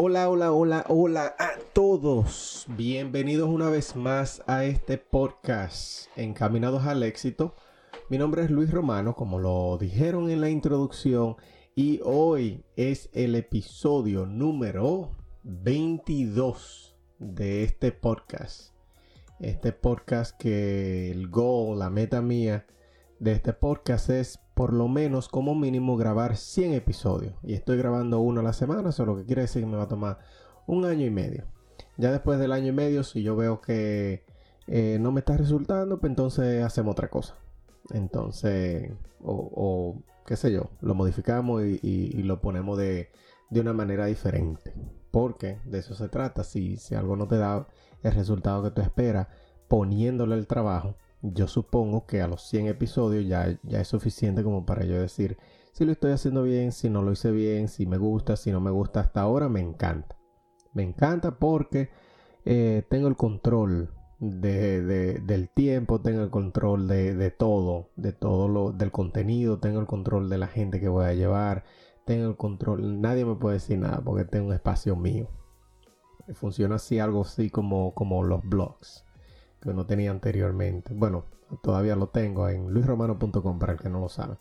Hola, hola, hola, hola a todos. Bienvenidos una vez más a este podcast Encaminados al éxito. Mi nombre es Luis Romano, como lo dijeron en la introducción, y hoy es el episodio número 22 de este podcast. Este podcast que el goal, la meta mía de este podcast es por lo menos como mínimo grabar 100 episodios. Y estoy grabando uno a la semana, eso lo que quiere decir que me va a tomar un año y medio. Ya después del año y medio, si yo veo que eh, no me está resultando, pues entonces hacemos otra cosa. Entonces, o, qué sé yo, lo modificamos y, lo ponemos de, de, una manera diferente. Porque de eso se trata. Si, si algo no te da el resultado que tú esperas, poniéndole el trabajo, yo supongo que a los 100 episodios ya, ya es suficiente como para yo decir si lo estoy haciendo bien, si no lo hice bien, si me gusta, si no me gusta hasta ahora, me encanta. Me encanta porque eh, tengo el control de, del tiempo, tengo el control de, todo, de todo lo del contenido, tengo el control de la gente que voy a llevar, tengo el control, nadie me puede decir nada porque tengo un espacio mío. Funciona así, algo así como, como los blogs que no tenía anteriormente. Bueno, todavía lo tengo en luisromano.com para el que no lo sabe.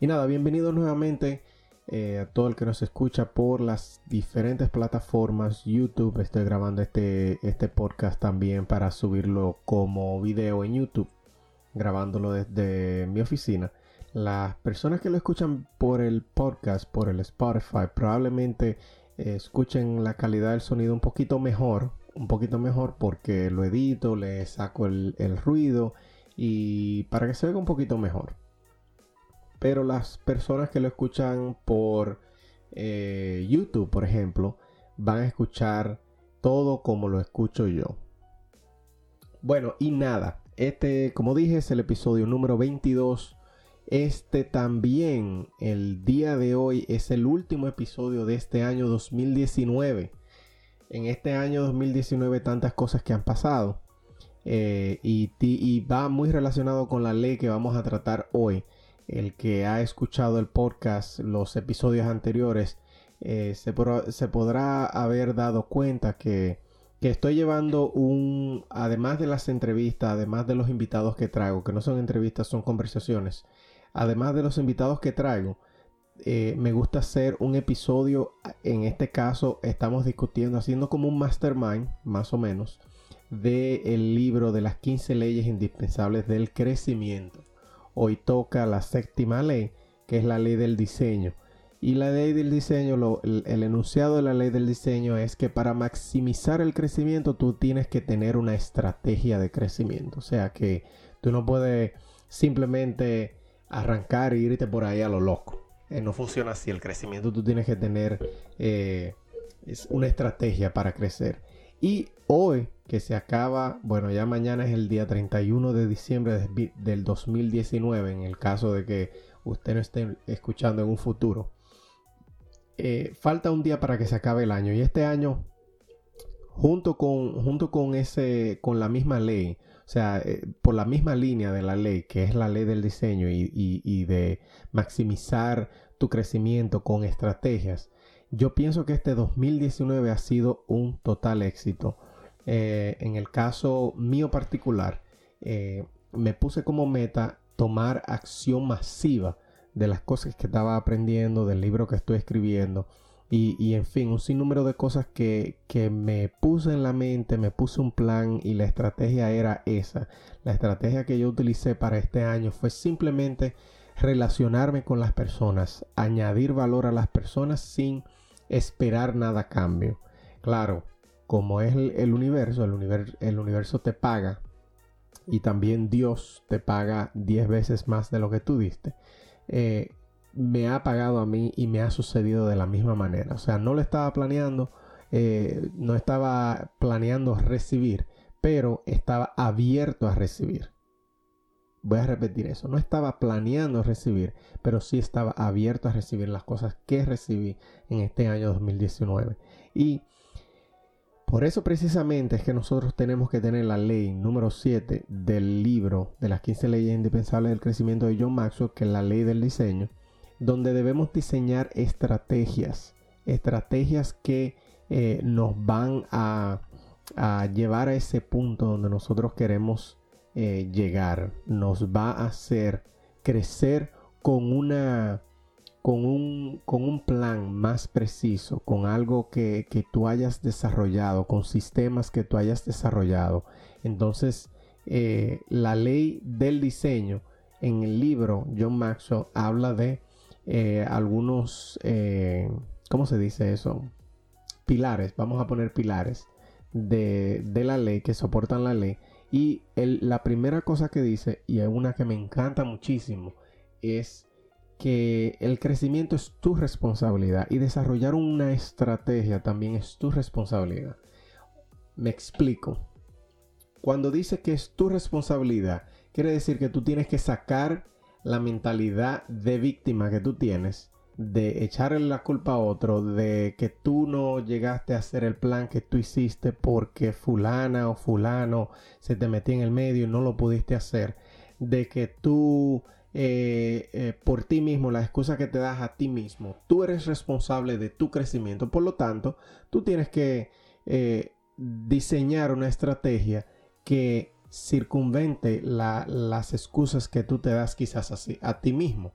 Y nada, bienvenido nuevamente eh, a todo el que nos escucha por las diferentes plataformas. YouTube, estoy grabando este, este podcast también para subirlo como video en YouTube, grabándolo desde mi oficina. Las personas que lo escuchan por el podcast, por el Spotify, probablemente eh, escuchen la calidad del sonido un poquito mejor un poquito mejor porque lo edito, le saco el, ruido y para que se vea un poquito mejor. Pero las personas que lo escuchan por eh, YouTube, por ejemplo, van a escuchar todo como lo escucho yo. Bueno, y nada, este, como dije, es el episodio número 22. Este también, el día de hoy, es el último episodio de este año 2019 en este año 2019 tantas cosas que han pasado. Eh, y, va muy relacionado con la ley que vamos a tratar hoy. El que ha escuchado el podcast, los episodios anteriores, eh, se, podrá haber dado cuenta que, que, estoy llevando un, además de las entrevistas, además de los invitados que traigo, que no son entrevistas, son conversaciones, además de los invitados que traigo, eh, me gusta hacer un episodio, en este caso estamos discutiendo, haciendo como un mastermind, más o menos, del el libro de las 15 leyes indispensables del crecimiento. Hoy toca la séptima ley, que es la ley del diseño. Y la ley del diseño, el, el, enunciado de la ley del diseño es que para maximizar el crecimiento tú tienes que tener una estrategia de crecimiento. O sea que tú no puedes simplemente arrancar e irte por ahí a lo loco. Eh, no funciona así. El crecimiento tú tienes que tener eh, es una estrategia para crecer. Y hoy que se acaba, bueno, ya mañana es el día 31 de diciembre del 2019, en el caso de que usted no esté escuchando en un futuro. Eh, falta un día para que se acabe el año y este año junto con junto con ese con la misma ley o sea, eh, por la misma línea de la ley, que es la ley del diseño y, de maximizar tu crecimiento con estrategias, yo pienso que este 2019 ha sido un total éxito. Eh, en el caso mío particular, eh, me puse como meta tomar acción masiva de las cosas que estaba aprendiendo, del libro que estoy escribiendo y, en fin, un sinnúmero de cosas que, me puse en la mente, me puse un plan y la estrategia era esa. La estrategia que yo utilicé para este año fue simplemente relacionarme con las personas, añadir valor a las personas sin esperar nada a cambio. Claro, como es el, universo, el universo, el universo te paga y también Dios te paga 10 veces más de lo que tú diste, eh, me ha pagado a mí y me ha sucedido de la misma manera. O sea, no lo estaba planeando, eh, no estaba planeando recibir, pero estaba abierto a recibir. Voy a repetir eso. No estaba planeando recibir, pero sí estaba abierto a recibir las cosas que recibí en este año 2019. Y por eso precisamente es que nosotros tenemos que tener la ley número 7 del libro de las 15 leyes indispensables del crecimiento de John Maxwell, que es la ley del diseño, donde debemos diseñar estrategias, estrategias que eh, nos van a, llevar a ese punto donde nosotros queremos eh, llegar, nos va a hacer crecer con una con un, con un plan más preciso, con algo que, tú hayas desarrollado, con sistemas que tú hayas desarrollado. Entonces, eh, la ley del diseño en el libro John Maxwell habla de eh, algunos, eh, ¿cómo se dice eso? Pilares, vamos a poner pilares de, la ley que soportan la ley. Y la primera cosa que dice, y es una que me encanta muchísimo, es que el crecimiento es tu responsabilidad y desarrollar una estrategia también es tu responsabilidad. Me explico. Cuando dice que es tu responsabilidad, quiere decir que tú tienes que sacar la mentalidad de víctima que tú tienes, de echarle la culpa a otro, de que tú no llegaste a hacer el plan que tú hiciste porque fulana o fulano se te metió en el medio y no lo pudiste hacer, de que tú eh, eh, por ti mismo, la excusa que te das a ti mismo. Tú eres responsable de tu crecimiento. Por lo tanto, tú tienes que eh, diseñar una estrategia que circunvente las excusas que tú te das quizás así, a ti mismo.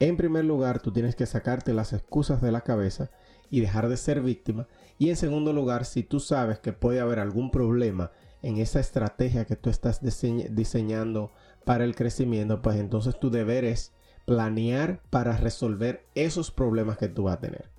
En primer lugar, tú tienes que sacarte las excusas de la cabeza y dejar de ser víctima. Y en segundo lugar, si tú sabes que puede haber algún problema en esa estrategia que tú estás diseñando para el crecimiento, pues entonces tu deber es planear para resolver esos problemas que tú vas a tener.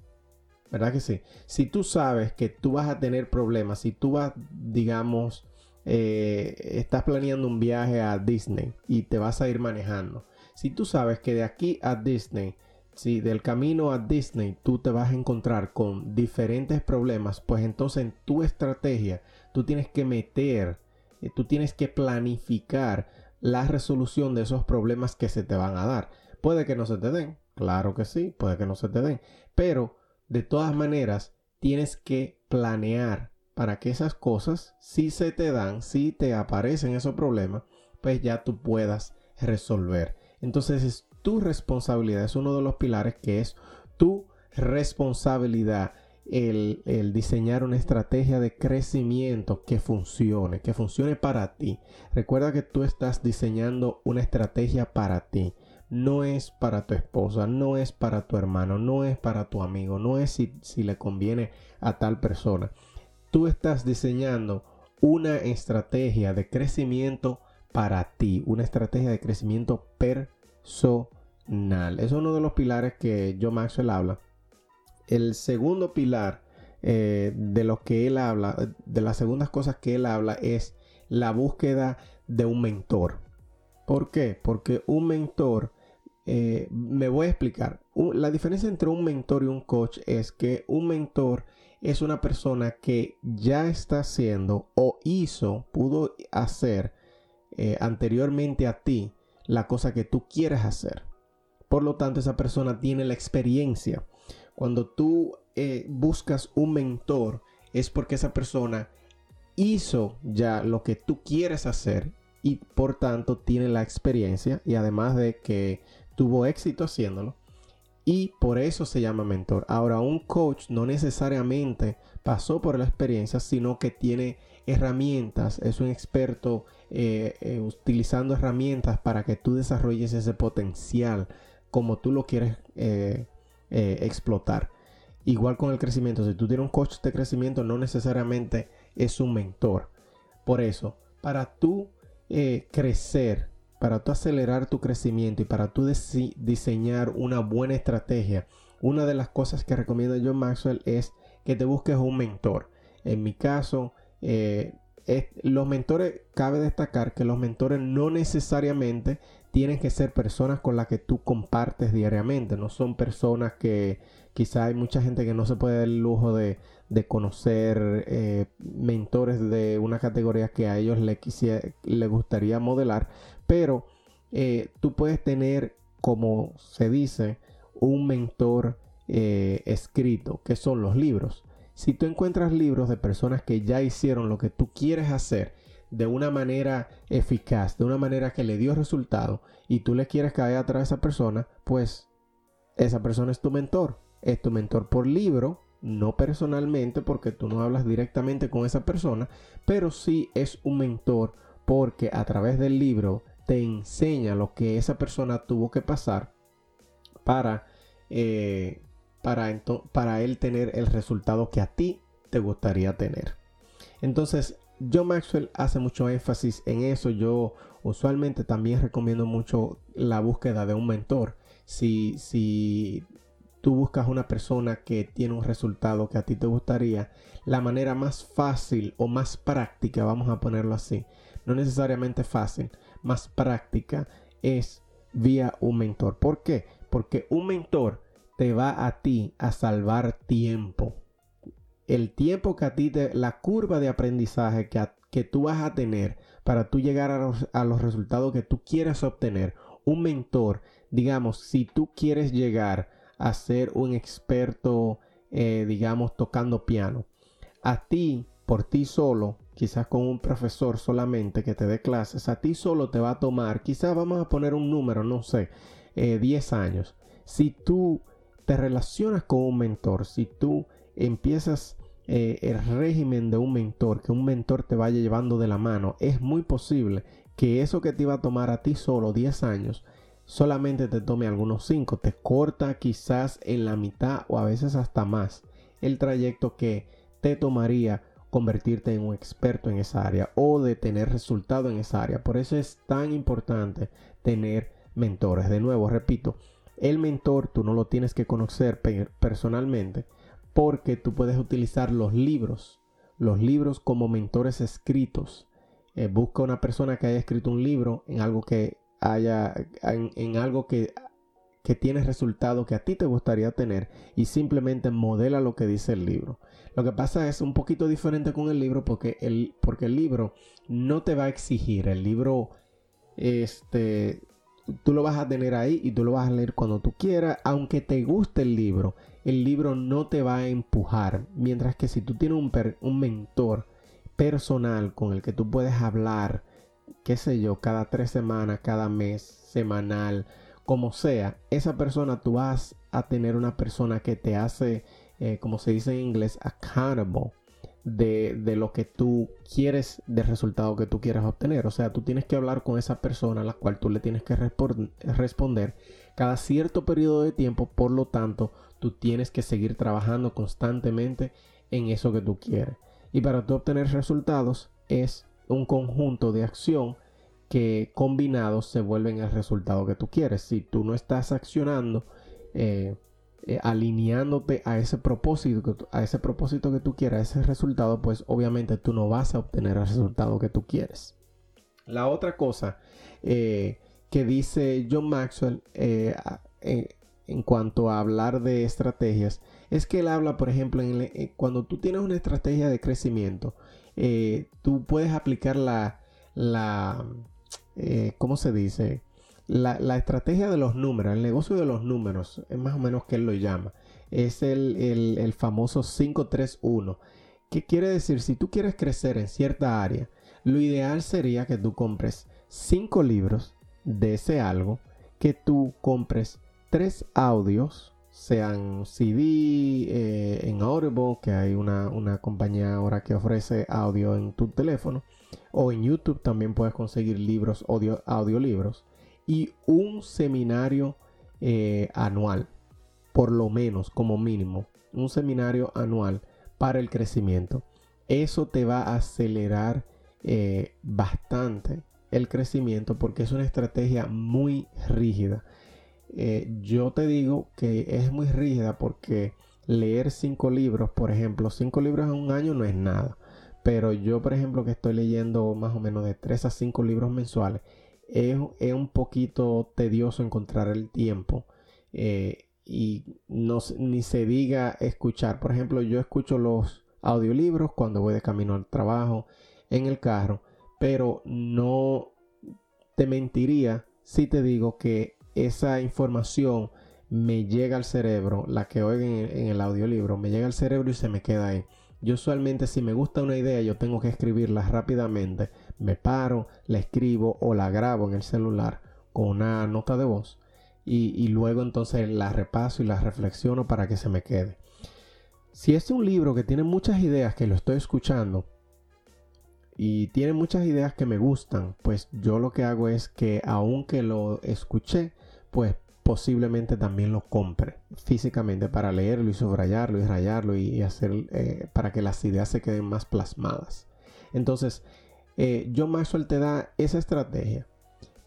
¿Verdad que sí? Si tú sabes que tú vas a tener problemas, si tú vas, digamos, eh, estás planeando un viaje a Disney y te vas a ir manejando. Si tú sabes que de aquí a Disney, si del camino a Disney tú te vas a encontrar con diferentes problemas, pues entonces en tu estrategia tú tienes que meter, eh, tú tienes que planificar la resolución de esos problemas que se te van a dar. Puede que no se te den, claro que sí, puede que no se te den, pero de todas maneras tienes que planear para que esas cosas, si se te dan, si te aparecen esos problemas, pues ya tú puedas resolver. Entonces es tu responsabilidad, es uno de los pilares que es tu responsabilidad el, diseñar una estrategia de crecimiento que funcione, que funcione para ti. Recuerda que tú estás diseñando una estrategia para ti. No es para tu esposa, no es para tu hermano, no es para tu amigo, no es si, le conviene a tal persona. Tú estás diseñando una estrategia de crecimiento para ti, una estrategia de crecimiento personal. Es uno de los pilares que yo Maxwell habla el segundo pilar eh, de lo que él habla, de las segundas cosas que él habla es la búsqueda de un mentor. ¿Por qué? Porque un mentor, eh, me voy a explicar. la diferencia entre un mentor y un coach es que un mentor es una persona que ya está haciendo o hizo, pudo hacer eh, anteriormente a ti la cosa que tú quieres hacer. Por lo tanto, esa persona tiene la experiencia. Cuando tú eh, buscas un mentor, es porque esa persona hizo ya lo que tú quieres hacer y por tanto tiene la experiencia y además de que tuvo éxito haciéndolo y por eso se llama mentor. Ahora un coach no necesariamente pasó por la experiencia, sino que tiene herramientas, es un experto eh, eh, utilizando herramientas para que tú desarrolles ese potencial como tú lo quieres eh, explotar. Igual con el crecimiento, si tú tienes un coach de crecimiento, no necesariamente es un mentor. Por eso, para tú crecer, para tú acelerar tu crecimiento y para tú diseñar una buena estrategia, una de las cosas que recomienda John Maxwell es que te busques un mentor. En mi caso, eh, los mentores, cabe destacar que los mentores no necesariamente tienen que ser personas con las que tú compartes diariamente, no son personas que quizá hay mucha gente que no se puede dar el lujo de, conocer eh, mentores de una categoría que a ellos le, le gustaría modelar, pero eh, tú puedes tener, como se dice, un mentor eh, escrito, que son los libros. Si tú encuentras libros de personas que ya hicieron lo que tú quieres hacer de una manera eficaz, de una manera que le dio resultado, y tú le quieres caer atrás a esa persona, pues esa persona es tu mentor. Es tu mentor por libro, no personalmente, porque tú no hablas directamente con esa persona, pero sí es un mentor porque a través del libro te enseña lo que esa persona tuvo que pasar para eh, para, para él tener el resultado que a ti te gustaría tener. Entonces, John Maxwell hace mucho énfasis en eso. Yo usualmente también recomiendo mucho la búsqueda de un mentor. Si, si tú buscas una persona que tiene un resultado que a ti te gustaría, la manera más fácil o más práctica, vamos a ponerlo así, no necesariamente fácil, más práctica es vía un mentor. ¿Por qué? Porque un mentor te va a ti a salvar tiempo. El tiempo que a ti te, la curva de aprendizaje que, que tú vas a tener para tú llegar a los, a los resultados que tú quieres obtener. Un mentor, digamos, si tú quieres llegar a ser un experto, eh, digamos, tocando piano, a ti, por ti solo, quizás con un profesor solamente que te dé clases, a ti solo te va a tomar, quizás vamos a poner un número, no sé, 10 eh, años. Si tú te relacionas con un mentor, si tú empiezas eh, el régimen de un mentor, que un mentor te vaya llevando de la mano, es muy posible que eso que te iba a tomar a ti solo 10 años, solamente te tome algunos 5, te corta quizás en la mitad o a veces hasta más el trayecto que te tomaría convertirte en un experto en esa área o de tener resultado en esa área. Por eso es tan importante tener mentores. De nuevo, repito, el mentor tú no lo tienes que conocer personalmente porque tú puedes utilizar los libros, los libros como mentores escritos. Eh, busca una persona que haya escrito un libro en algo que haya, en, algo que, que tiene resultado que a ti te gustaría tener y simplemente modela lo que dice el libro. Lo que pasa es un poquito diferente con el libro porque el, porque el libro no te va a exigir, el libro este, tú lo vas a tener ahí y tú lo vas a leer cuando tú quieras, aunque te guste el libro, el libro no te va a empujar, mientras que si tú tienes un, un mentor personal con el que tú puedes hablar, qué sé yo, cada tres semanas, cada mes, semanal, como sea, esa persona tú vas a tener una persona que te hace, eh, como se dice en inglés, accountable de, lo que tú quieres, del resultado que tú quieres obtener. O sea, tú tienes que hablar con esa persona a la cual tú le tienes que responder cada cierto periodo de tiempo. Por lo tanto, tú tienes que seguir trabajando constantemente en eso que tú quieres. Y para tú obtener resultados es un conjunto de acción que combinados se vuelven el resultado que tú quieres. Si tú no estás accionando, eh, eh, alineándote a ese propósito, a ese propósito que tú quieras, ese resultado, pues obviamente tú no vas a obtener el resultado que tú quieres. La otra cosa eh, que dice John Maxwell en cuanto a hablar de estrategias es que él habla, por ejemplo, en cuando tú tienes una estrategia de crecimiento, tú puedes aplicar la ¿cómo se dice? La, estrategia de los números, el negocio de los números, es más o menos que él lo llama, es el, el, famoso 531. ¿Qué quiere decir? Si tú quieres crecer en cierta área, lo ideal sería que tú compres 5 libros de ese algo, que tú compres 3 audios, sean CD, eh, en Audible, que hay una, una, compañía ahora que ofrece audio en tu teléfono, o en YouTube también puedes conseguir libros, audio, audiolibros y un seminario eh, anual, por lo menos como mínimo, un seminario anual para el crecimiento. Eso te va a acelerar eh, bastante el crecimiento porque es una estrategia muy rígida. Eh, yo te digo que es muy rígida porque leer cinco libros, por ejemplo, cinco libros en un año no es nada. Pero yo, por ejemplo, que estoy leyendo más o menos de 3 a 5 libros mensuales, es, un poquito tedioso encontrar el tiempo. Eh, y no, ni se diga escuchar. Por ejemplo, yo escucho los audiolibros cuando voy de camino al trabajo, en el carro, pero no te mentiría si te digo que esa información me llega al cerebro, la que oigo en, el audiolibro, me llega al cerebro y se me queda ahí. Yo usualmente si me gusta una idea yo tengo que escribirla rápidamente, me paro, la escribo o la grabo en el celular con una nota de voz y, y luego entonces la repaso y la reflexiono para que se me quede. Si es un libro que tiene muchas ideas que lo estoy escuchando y tiene muchas ideas que me gustan, pues yo lo que hago es que aunque lo escuché, pues posiblemente también lo compre físicamente para leerlo y subrayarlo y rayarlo y, hacer eh, para que las ideas se queden más plasmadas. Entonces, eh, John Maxwell te da esa estrategia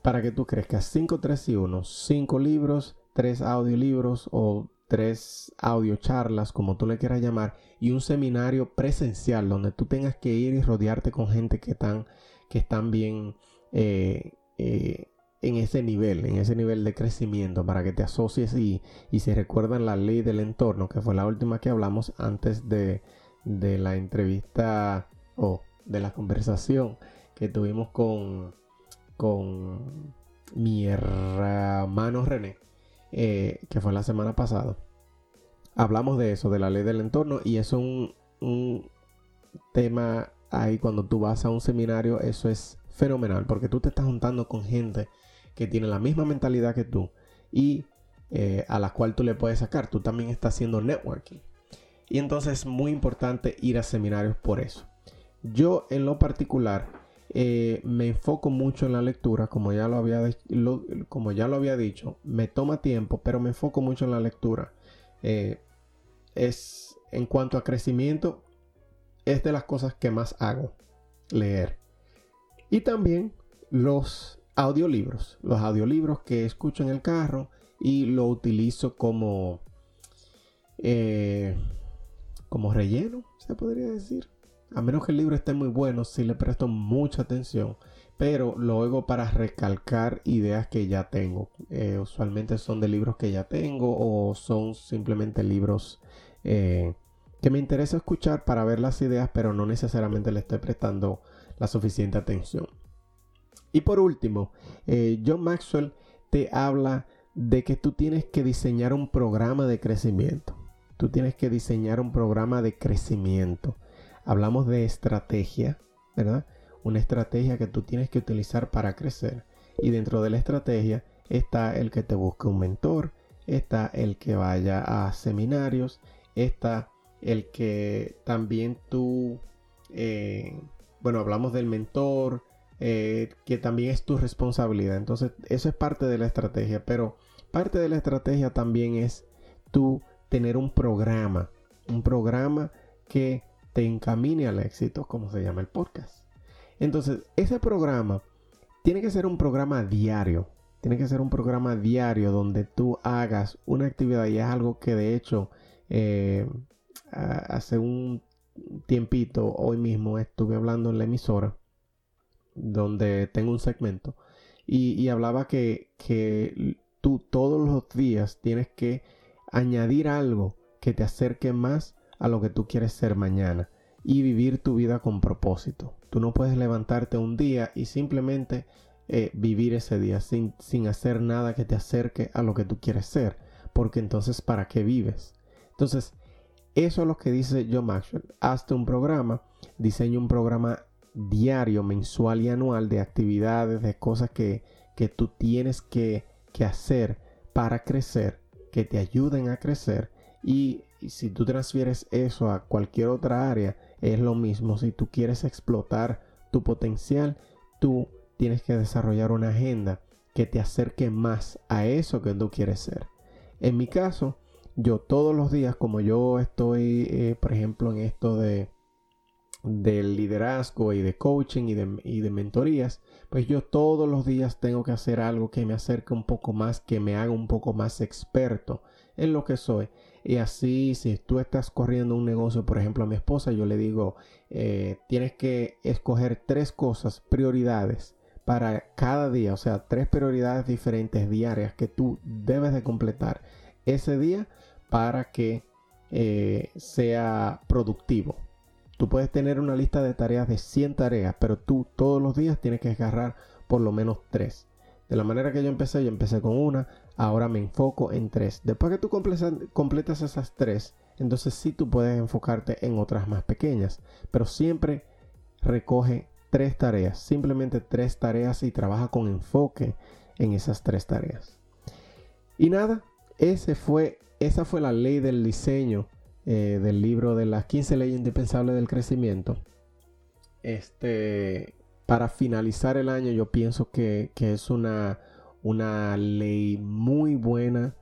para que tú crezcas 5, 3 y 1, 5 libros, 3 audiolibros o 3 charlas, como tú le quieras llamar, y un seminario presencial donde tú tengas que ir y rodearte con gente que están, que están bien eh, en ese nivel, en ese nivel de crecimiento, para que te asocies y, y se recuerdan la ley del entorno, que fue la última que hablamos antes de, de la entrevista o de la conversación que tuvimos con, con mi hermano René, eh, que fue la semana pasada. Hablamos de eso, de la ley del entorno, y es un, un tema ahí cuando tú vas a un seminario, eso es fenomenal, porque tú te estás juntando con gente que tiene la misma mentalidad que tú y eh, a la cual tú le puedes sacar. Tú también estás haciendo networking. Y entonces es muy importante ir a seminarios por eso. Yo en lo particular eh, me enfoco mucho en la lectura, como ya lo, había como ya lo había dicho. Me toma tiempo, pero me enfoco mucho en la lectura. Eh, es en cuanto a crecimiento, es de las cosas que más hago, leer. Y también los audiolibros. Los audiolibros que escucho en el carro y lo utilizo como, eh, como relleno, se podría decir. A menos que el libro esté muy bueno, si le presto mucha atención. Pero lo oigo para recalcar ideas que ya tengo. Eh, usualmente son de libros que ya tengo o son simplemente libros eh, que me interesa escuchar para ver las ideas, pero no necesariamente le estoy prestando la suficiente atención. Y por último, eh, John Maxwell te habla de que tú tienes que diseñar un programa de crecimiento. Tú tienes que diseñar un programa de crecimiento. Hablamos de estrategia, ¿verdad? Una estrategia que tú tienes que utilizar para crecer. Y dentro de la estrategia está el que te busque un mentor, está el que vaya a seminarios, está el que también tú, eh, bueno, hablamos del mentor, eh, que también es tu responsabilidad. Entonces, eso es parte de la estrategia, pero parte de la estrategia también es tú tener un programa, un programa que te encamine al éxito, como se llama el podcast. Entonces, ese programa tiene que ser un programa diario. Tiene que ser un programa diario donde tú hagas una actividad y es algo que de hecho eh, hace un tiempito, hoy mismo estuve hablando en la emisora donde tengo un segmento y, hablaba que, que tú todos los días tienes que añadir algo que te acerque más a lo que tú quieres ser mañana y vivir tu vida con propósito. Tú no puedes levantarte un día y simplemente eh, vivir ese día sin, sin hacer nada que te acerque a lo que tú quieres ser, porque entonces ¿para qué vives? Entonces, eso es lo que dice John Maxwell. Hazte un programa, diseña un programa diario, mensual y anual de actividades, de cosas que, que tú tienes que, que, hacer para crecer, que te ayuden a crecer. Y, si tú transfieres eso a cualquier otra área, es lo mismo. Si tú quieres explotar tu potencial, tú tienes que desarrollar una agenda que te acerque más a eso que tú quieres ser. En mi caso, yo todos los días, como yo estoy, eh, por ejemplo, en esto de del liderazgo y de coaching y de, y de, mentorías, pues yo todos los días tengo que hacer algo que me acerque un poco más, que me haga un poco más experto en lo que soy. Y así, si tú estás corriendo un negocio, por ejemplo, a mi esposa, yo le digo, eh, tienes que escoger tres cosas, prioridades para cada día, o sea, tres prioridades diferentes diarias que tú debes de completar ese día para que eh, sea productivo. Tú puedes tener una lista de tareas de 100 tareas, pero tú todos los días tienes que agarrar por lo menos tres. De la manera que yo empecé, yo empecé con una, ahora me enfoco en tres. Después que tú completas, esas tres, entonces sí tú puedes enfocarte en otras más pequeñas, pero siempre recoge tres tareas, simplemente tres tareas y trabaja con enfoque en esas tres tareas. Y nada, esa fue la ley del diseño eh, del libro de las 15 leyes indispensables del crecimiento. Este, para finalizar el año yo pienso que, es una, una ley muy buena.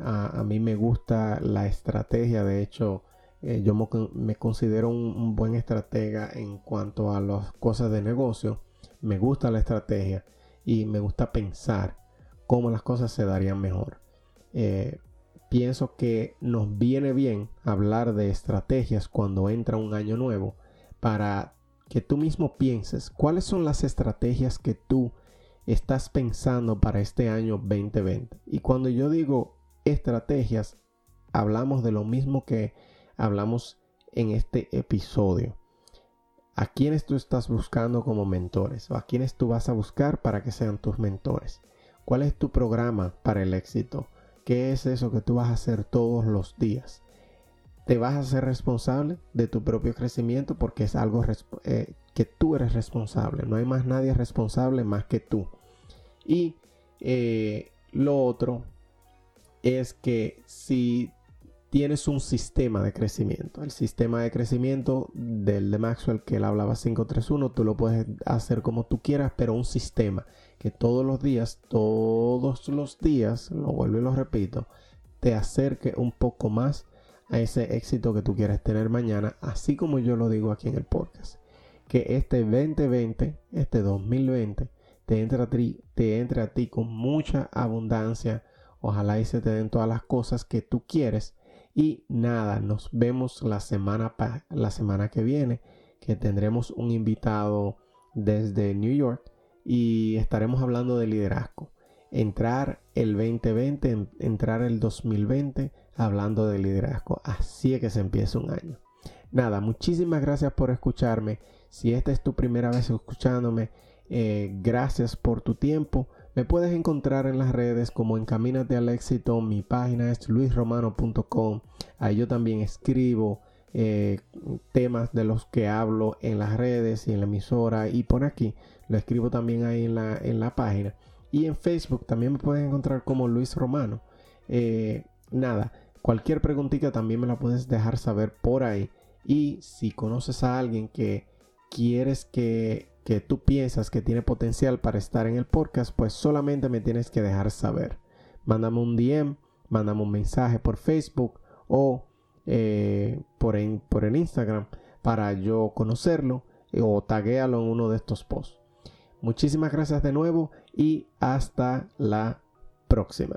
A, mí me gusta la estrategia, de hecho eh, yo me, considero un, buen estratega en cuanto a las cosas de negocio. Me gusta la estrategia y me gusta pensar cómo las cosas se darían mejor. Eh, pienso que nos viene bien hablar de estrategias cuando entra un año nuevo para que tú mismo pienses cuáles son las estrategias que tú estás pensando para este año 2020. Y cuando yo digo estrategias, hablamos de lo mismo que hablamos en este episodio. ¿A quiénes tú estás buscando como mentores? ¿O a quiénes tú vas a buscar para que sean tus mentores? ¿Cuál es tu programa para el éxito? ¿Qué es eso que tú vas a hacer todos los días? ¿Te vas a ser responsable de tu propio crecimiento? Porque es algo eh, que tú eres responsable. No hay más nadie responsable más que tú. Y eh, lo otro es que si tienes un sistema de crecimiento, el sistema de crecimiento del de Maxwell que él hablaba 531, tú lo puedes hacer como tú quieras, pero un sistema que todos los días, todos los días, lo vuelvo y lo repito, te acerque un poco más a ese éxito que tú quieres tener mañana, así como yo lo digo aquí en el podcast. Que este 2020, este 2020, te entre a ti, te entre a ti con mucha abundancia. Ojalá y se te den todas las cosas que tú quieres. Y nada, nos vemos la semana, la semana que viene, que tendremos un invitado desde New York y estaremos hablando de liderazgo. Entrar el 2020, entrar el 2020 hablando de liderazgo. Así es que se empieza un año. Nada, muchísimas gracias por escucharme. Si esta es tu primera vez escuchándome, eh, gracias por tu tiempo. Me puedes encontrar en las redes como Encamínate al éxito. Mi página es luisromano.com. Ahí yo también escribo eh, temas de los que hablo en las redes y en la emisora y por aquí. Lo escribo también ahí en la, en la página. Y en Facebook también me puedes encontrar como Luis Romano. Eh, nada, cualquier preguntita también me la puedes dejar saber por ahí. Y si conoces a alguien que quieres que, que tú piensas que tiene potencial para estar en el podcast, pues solamente me tienes que dejar saber. Mándame un DM, mándame un mensaje por Facebook o eh, por, por el Instagram para yo conocerlo o taguéalo en uno de estos posts. Muchísimas gracias de nuevo y hasta la próxima.